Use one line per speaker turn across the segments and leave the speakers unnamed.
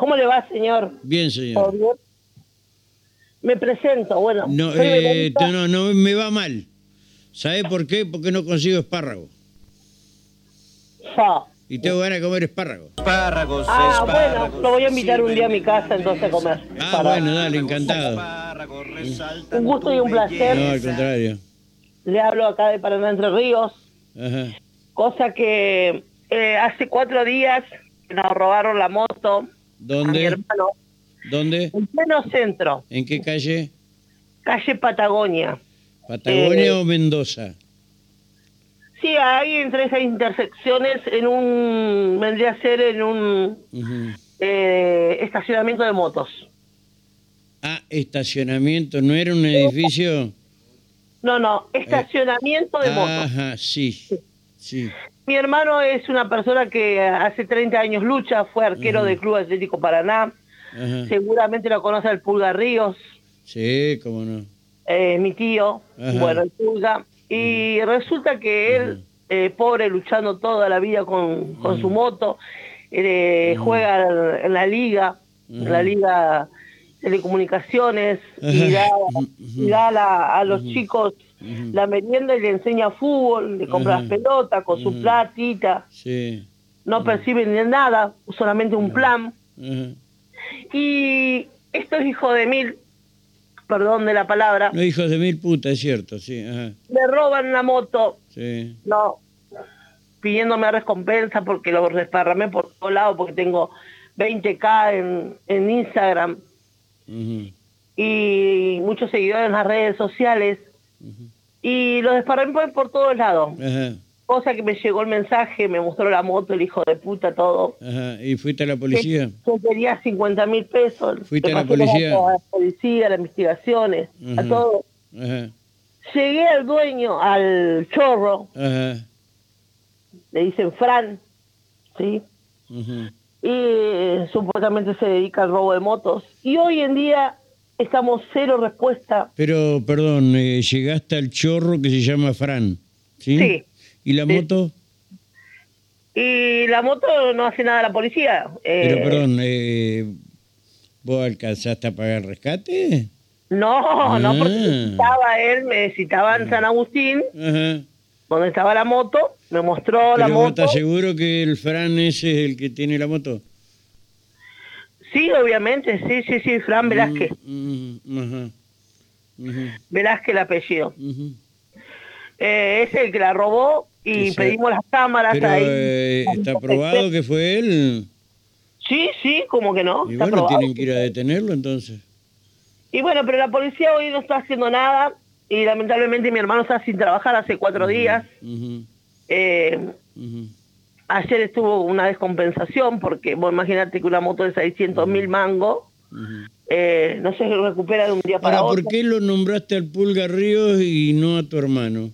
¿Cómo le va, señor?
Bien, señor.
bien? Me presento, bueno.
No, eh, no, no, me va mal. ¿Sabe por qué? Porque no consigo espárrago. Y tengo ganas de comer espárrago.
Espárragos,
Ah, bueno, lo voy a invitar un día a mi casa entonces a comer.
Ah,
Para-
bueno, dale, encantado.
Un gusto y un placer.
No, al contrario.
Le hablo acá de Paraná Entre Ríos,
Ajá.
cosa que eh, hace cuatro días nos robaron la moto a mi
¿Dónde?
hermano
¿Dónde?
en pleno centro,
¿En qué calle?
calle Patagonia.
¿Patagonia
Eh,
o Mendoza?
Sí, ahí entre esas intersecciones, en un, vendría a ser en un eh, estacionamiento de motos.
Ah, estacionamiento, ¿no era un edificio?
No, no, estacionamiento de motos.
Ajá, sí. Sí.
Mi hermano es una persona que hace 30 años lucha, fue arquero del Club Atlético Paraná, seguramente lo conoce el Pulga Ríos,
Sí, cómo no.
eh, mi tío, bueno, el Pulga, y resulta que él, eh, pobre, luchando toda la vida con, con su moto, eh, juega en la liga, en la liga telecomunicaciones, y da, y da a, la- a los chicos la merienda y le enseña fútbol, le compra las pelotas con su platita,
Sí.
no perciben ni nada, solamente un plan. Y estos hijos de mil, perdón de la palabra,
No, hijos de mil putas, es cierto, sí. Ajá.
me roban la moto,
Sí.
no, pidiéndome recompensa porque lo desparramé por todos lados, porque tengo 20k en, en Instagram Y muchos seguidores en las redes sociales. Y lo desparramé por, todos lados.
Ajá.
Cosa que me llegó el mensaje, me mostró la moto, el hijo de puta, todo.
Ajá. ¿Y fuiste a la policía?
Yo quería 50 mil pesos.
¿Fuiste a la policía?
A la policía, a las investigaciones, a todo. Llegué al dueño, al chorro, le dicen Fran, ¿sí? Y supuestamente se dedica al robo de motos. Y hoy en día estamos cero respuesta.
Pero, perdón, eh, llegaste al chorro que se llama Fran, ¿sí?
Sí.
¿Y la
Sí.
moto?
Y la moto no hace nada la policía. Eh,
Pero, perdón, eh, ¿vos alcanzaste a pagar rescate?
No, no, porque
Ah.
necesitaba él, me necesitaba en San Agustín,
Ajá.
donde estaba la moto, me mostró la
¿Pero vos
moto.
estás seguro que el Fran ese es el que tiene la moto?
Sí, obviamente, sí, sí, sí, Fran Velázquez.
Mm, mm. Ujú,
Velázquez el apellido. Eh, es el que la robó y pedimos las cámaras
Pero
ahí.
eh, está probado que fue él.
Sí, sí, como que no,
Y
está
bueno,
probado.
tienen que ir a detenerlo entonces.
Y bueno, pero la policía hoy no está haciendo nada y lamentablemente mi hermano está sin trabajar hace cuatro días. Eh. Ayer estuvo una descompensación porque, vos imagínate que una moto de 600 mil mangos eh, no se recupera de un día para
Ahora,
otro.
¿por qué lo nombraste al Pulga Ríos y no a tu hermano?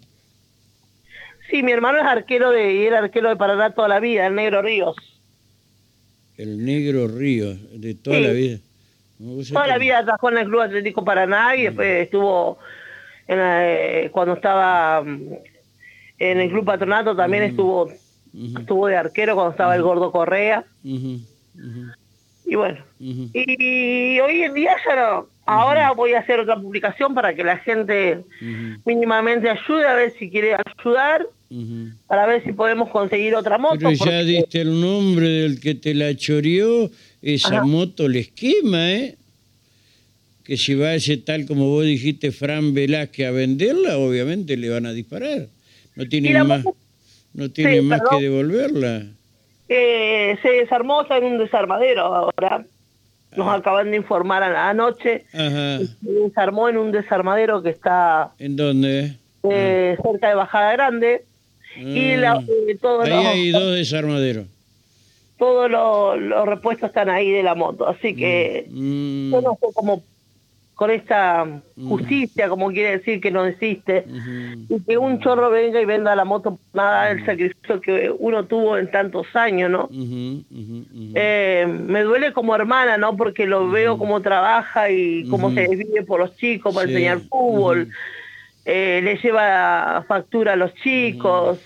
Sí, mi hermano es arquero de, y era arquero de Paraná toda la vida, el Negro Ríos.
El Negro Ríos, de toda
Sí.
la vida. No,
Toda la vida trabajó en el Club Atlético Paraná y después estuvo en la- eh, cuando estaba mm, en el Club Patronato también estuvo Estuvo de arquero cuando estaba el Gordo Correa. Y bueno, y hoy en día ya no. Ahora voy a hacer otra publicación para que la gente mínimamente ayude a ver si quiere ayudar, para ver si podemos conseguir otra moto.
Pero ya
porque-
diste el nombre del que te la choreó, esa
Ajá.
moto le esquema, ¿eh? Que si va ese tal como vos dijiste, Fran Velázquez a venderla, obviamente le van a disparar. No tienen más,
moto
no tienen
Sí,
más
perdón.
que devolverla.
eh, se desarmó está en un desarmadero ahora. Nos
Ah.
acaban de informar anoche.
Ajá.
Se desarmó en un desarmadero que está
¿En dónde?
eh, cerca de Bajada Grande. Y
Ah.
la, eh, todos
Ahí
los,
hay dos desarmaderos.
todos los, los repuestos están ahí de la moto. Así que
Mm,
yo no sé cómo con esta justicia, como quiere decir que no existe, y que un chorro venga y venda la moto, nada el sacrificio que uno tuvo en tantos años, ¿no? Eh, me duele como hermana, ¿no? Porque lo veo cómo trabaja y cómo se desvive por los chicos para
Sí,
enseñar fútbol. Eh, le lleva factura a los chicos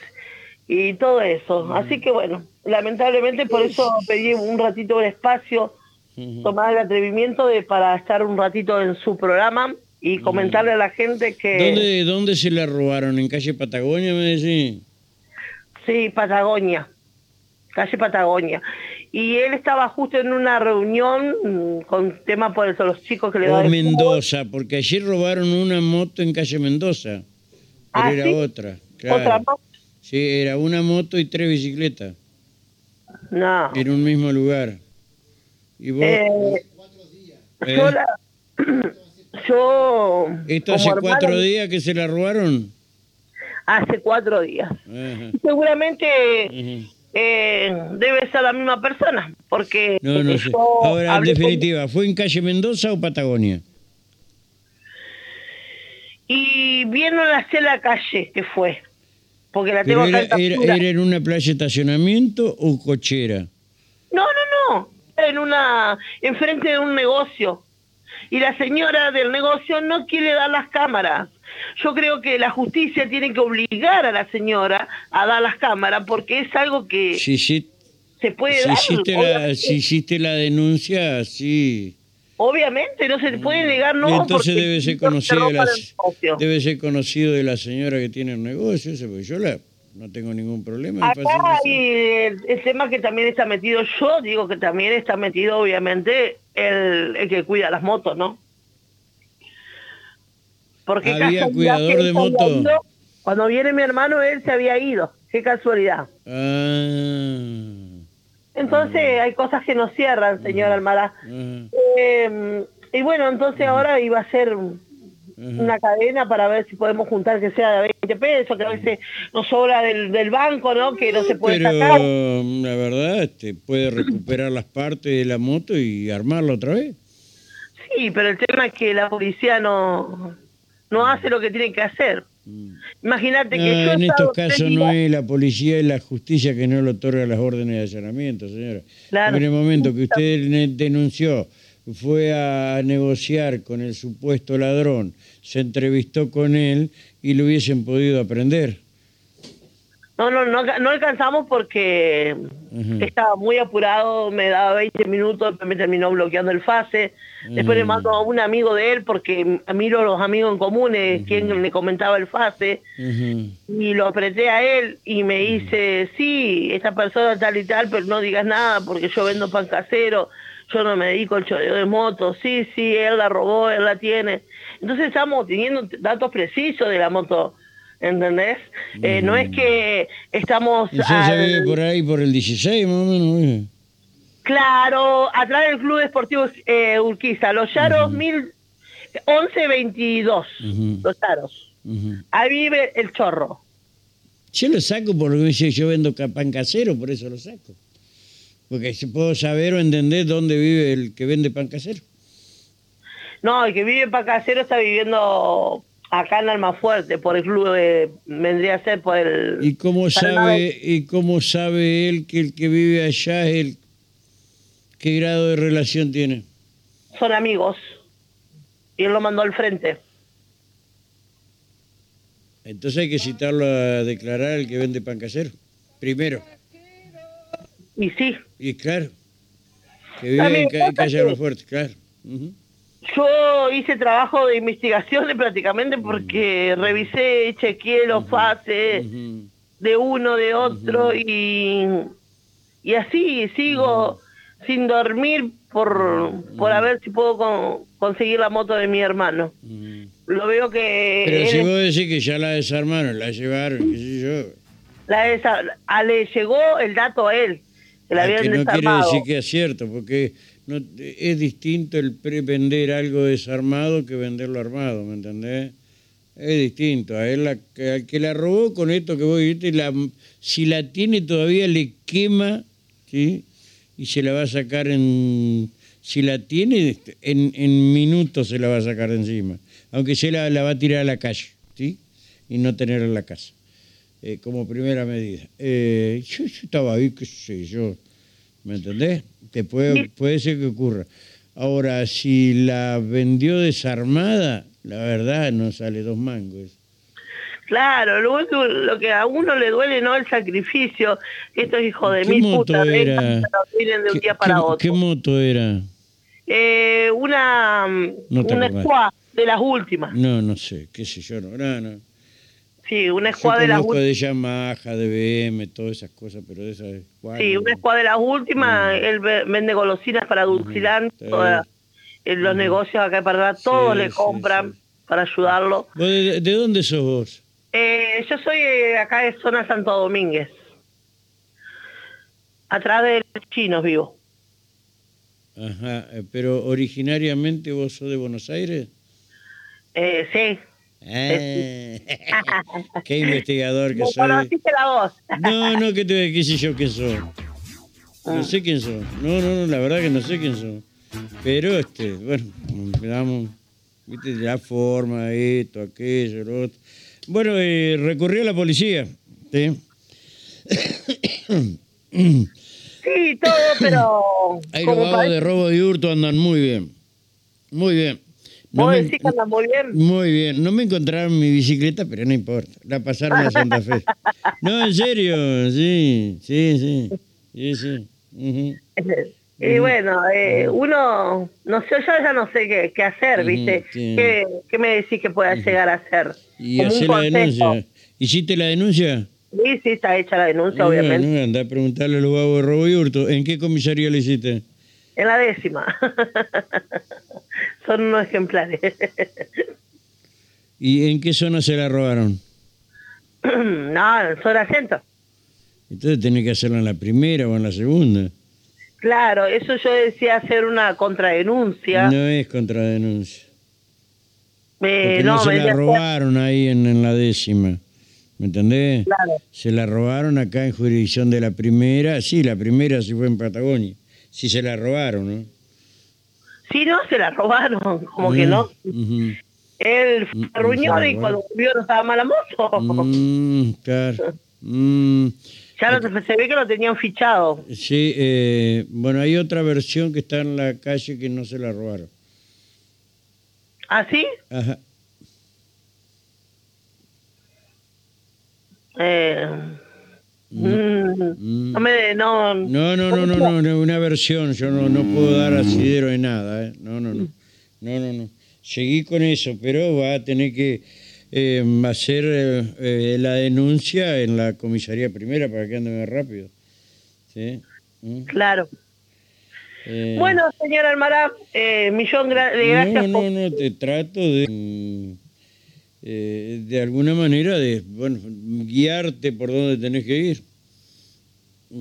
y todo eso. Así que bueno, lamentablemente por eso pedí un ratito de espacio Tomar el atrevimiento de para estar un ratito en su programa y comentarle a la gente que
¿Dónde, ¿Dónde se la robaron? ¿En calle Patagonia, me decís?
sí, Patagonia, calle Patagonia. Y él estaba justo en una reunión mm, con tema por eso, los chicos que le daban
Mendoza, porque ayer robaron una moto en calle Mendoza. Pero
Ah,
era
¿sí?
otra. Claro.
otra más.
Sí, era una moto y tres bicicletas
No.
en un mismo lugar. Y vos,
Eh,
¿Eh?
yo la- yo
¿Esto hace cuatro días que se la robaron?
hace cuatro días.
Ajá.
Seguramente eh, debe ser la misma persona, porque
No, no sé. Ahora, en definitiva, ¿fue en calle Mendoza o Patagonia?
y vieron hacia la calle que fue, porque la
¿Pero
tengo acá
era,
en
era en una playa de estacionamiento o cochera?
No, no, no, era en una, enfrente de un negocio. Y la señora del negocio no quiere dar las cámaras. Yo creo que la justicia tiene que obligar a la señora a dar las cámaras porque es algo que
Si, si,
se puede
si
dar.
hiciste la, si hiciste la denuncia, sí.
Obviamente, no se puede negar, no.
Entonces debe ser conocido de la, debe ser conocido de la señora que tiene el negocio, porque yo la, no tengo ningún problema.
Acá hay el, el tema que también está metido, yo digo que también está metido, obviamente, el, el que cuida las motos, ¿no? Porque
¿Había cuidador de.
Cuando viene mi hermano, él se había ido. Qué casualidad.
Ah,
Entonces, hay cosas que no cierran, señor
ah,
Eh, y bueno, entonces ahora iba a ser una cadena para ver si podemos juntar que sea de 20 pesos, que a veces nos sobra del, del banco, ¿no? Que no se puede
Pero
sacar.
la verdad, este, puede recuperar las partes de la moto y armarla otra vez.
Sí, pero el tema es que la policía no, no hace lo que tiene que hacer. Imagínate que yo
en estos casos no es la policía, es la justicia que no le otorga las órdenes de allanamiento, señora.
Claro.
En el momento que usted denunció, fue a negociar con el supuesto ladrón, se entrevistó con él y lo hubiesen podido aprender.
No, no, no, no alcanzamos porque estaba muy apurado, me daba 20 minutos, después me terminó bloqueando el fase. Después le
Mm.
mando a un amigo de él porque miro a los amigos en comunes, quien le comentaba el fase, y lo apreté a él y me dice, sí, esta persona tal y tal, pero no digas nada porque yo vendo pan casero, yo no me dedico al choreo de moto, sí, sí, él la robó, él la tiene. Entonces estamos teniendo datos precisos de la moto, ¿entendés? Eh, no es que estamos...
Eso
al-
por ahí, por el 16 más o menos.
Claro, atrás del Club Deportivo eh, Urquiza, Los Yaros, mil, 1122,
Ujú.
Los Yaros.
Ujú.
Ahí vive el chorro.
Yo lo saco porque yo vendo pan casero, por eso lo saco. Porque si puedo saber o entender dónde vive el que vende pan casero.
No, el que vive en Pacasero está viviendo acá en Almafuerte, por el club, de- vendría a ser por el...
¿Y cómo sabe, y cómo sabe él que el que vive allá es el qué grado de relación tiene?
Son amigos. Y él lo mandó al frente.
Entonces hay que citarlo a declarar el que vende pan casero. Primero.
Y sí,
Y claro. Que vive en, calle claro.
Yo hice trabajo de investigaciones prácticamente porque revisé, chequeé los fases
Ujú.
de uno, de otro y, y así sigo sin dormir por, por a ver si puedo con- conseguir la moto de mi hermano. Lo veo que
Pero si vos decís que ya la desarmaron, la llevaron, qué sé yo.
la desa- a- le llegó el dato a él, que la habían
que no quiere decir que es cierto, porque no, es distinto el pre vender algo desarmado que venderlo armado, ¿me entendés? Es distinto. A él, la, al que la robó con esto que vos dijiste, la, si la tiene todavía le quema, ¿sí? Y se la va a sacar en... Si la tiene, en, en minutos se la va a sacar de encima. Aunque se la, la va a tirar a la calle, ¿sí? Y no tenerla en la casa eh, como primera medida. Eh, yo, yo estaba ahí, qué sé yo, ¿me entendés? Que puede, puede ser que ocurra. Ahora, si la vendió desarmada, la verdad no sale dos mangos.
Claro, lo, lo que a uno le duele no el sacrificio, estos hijos de
¿Qué
mil putas
era?
dejan tiren de un
¿Qué,
día para
qué-
otro.
qué moto era?
Eh, una
No
una de las últimas.
No, no sé, qué sé yo, no, no, no.
Sí, una squad de las últimas.
de Yamaha, de BM, todas esas cosas, pero de.
Sí, una squad de las últimas. Él ve- vende golosinas para Dulcilán. Toda- en los negocios acá de Paraná, todos
Sí,
le compran para ayudarlo.
¿Vos de, de dónde sos vos?
Eh, yo soy eh, acá de zona Santo Domínguez. Atrás de los chinos vivo.
Ajá, eh, pero originariamente vos sos de Buenos Aires.
Eh, sí.
Ah, qué investigador que soy.
conociste la voz.
No, no, que te qué sé yo quién soy.
Ah.
No sé quién soy. No, no, no, la verdad que no sé quién soy. Pero, este, bueno, me damos, viste, la forma, esto, aquello, lo otro. Bueno, eh, recurrió a la policía. ¿sí?
Sí, todo, pero...
Vagos
parece-
de robo y hurto andan muy bien. Muy bien. No
Vos
me-
decís que anda muy bien.
Muy bien. No me encontraron mi bicicleta, pero no importa. La pasaron a Santa Fe. No, en serio. Sí, sí, sí. Sí.
Y bueno, eh, uno, no sé, yo ya no sé qué, qué hacer, ¿viste?
sí.
¿Qué, qué me decís que pueda llegar a hacer?
Y hacer la denuncia. ¿Hiciste la denuncia?
Sí, sí, está hecha la denuncia, obviamente.
Bueno, anda a preguntarle a los vagos de robo y hurto. ¿En qué comisaría la hiciste?
En la décima. Son unos ejemplares.
¿Y en qué zona se la robaron?
no, en zona centro.
Entonces tenés que hacerla en la primera o en la segunda.
Claro, eso yo decía hacer una contradenuncia.
No es contradenuncia.
Eh,
no,
no,
se
me
la robaron ahí en, en la décima. ¿Me entendés?
Claro.
Se la robaron acá en jurisdicción de la primera. Sí, la primera sí fue en Patagonia. Sí se la robaron, ¿no?
Sí, no, se la robaron, como que
Mm,
no.
ujú.
Él fue a
Mm,
reunión
se
y cuando volvió no estaba mala mozo.
Mm, claro. Mm,
Ya no se, se ve que lo tenían fichado.
sí, eh, bueno, hay otra versión que está en la calle que no se la robaron.
¿Ah, sí?
Ajá.
Eh, mm,
Mm.
no me... No,
No, no, no, no, no, no, una versión. Yo no, no puedo dar asidero de nada, ¿eh? No, no, no. No, no, no. Seguí con eso, pero va a tener que eh, hacer eh, la denuncia en la comisaría primera para que ande más rápido. ¿Sí? ¿Mm?
Claro.
Eh,
Bueno, señor Almará, eh, millón de gracias.
No, no, no, te trato de, mm, eh, de alguna manera, de bueno, guiarte por donde tenés que ir.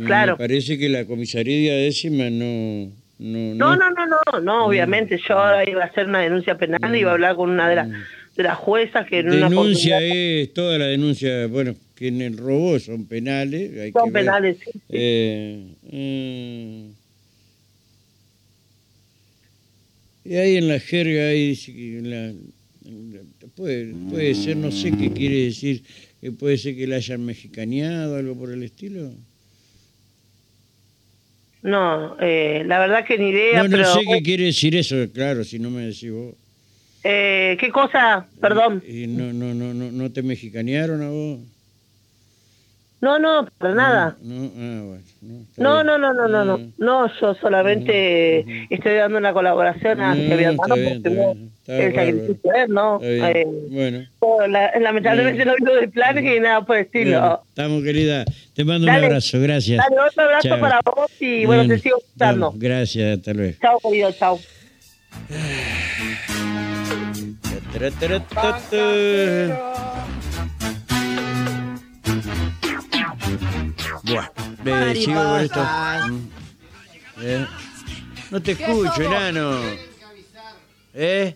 Claro.
Me parece que la comisaría décima no... No,
No, no, no, no, no, obviamente. Yo ahora iba a hacer una denuncia penal y iba a hablar con una de, las de las juezas que en una
Denuncia es, toda la denuncia, bueno, que en el robo son penales. Hay
Son
que
penales, sí, sí.
Eh, mm. y ahí en la jerga, ahí la- la- puede, puede ser, no sé qué quiere decir, que puede ser que la hayan mexicaneado, algo por el estilo.
No, eh, la verdad que ni idea,
No, no
pero...
sé qué quiere decir eso, claro, si no me decís vos.
Eh, ¿Qué cosa? Perdón.
Y no, no, no, no, ¿No te mexicanearon a vos?
No, no, para nada.
No, ah, bueno. No,
No, no, no, no, no, no. Yo solamente estoy dando una colaboración a
bien,
porque el sacrificio de él, ¿no? Eh,
bueno.
lamentablemente no vino de planes ni nada por el estilo.
Estamos, querida. Te mando un abrazo, gracias.
Dale, otro abrazo para vos y bueno, te sigo
bueno, gracias, hasta luego.
Chao, querido, chao.
Esto. Mm. Eh, No te escucho, enano. ¿Eh?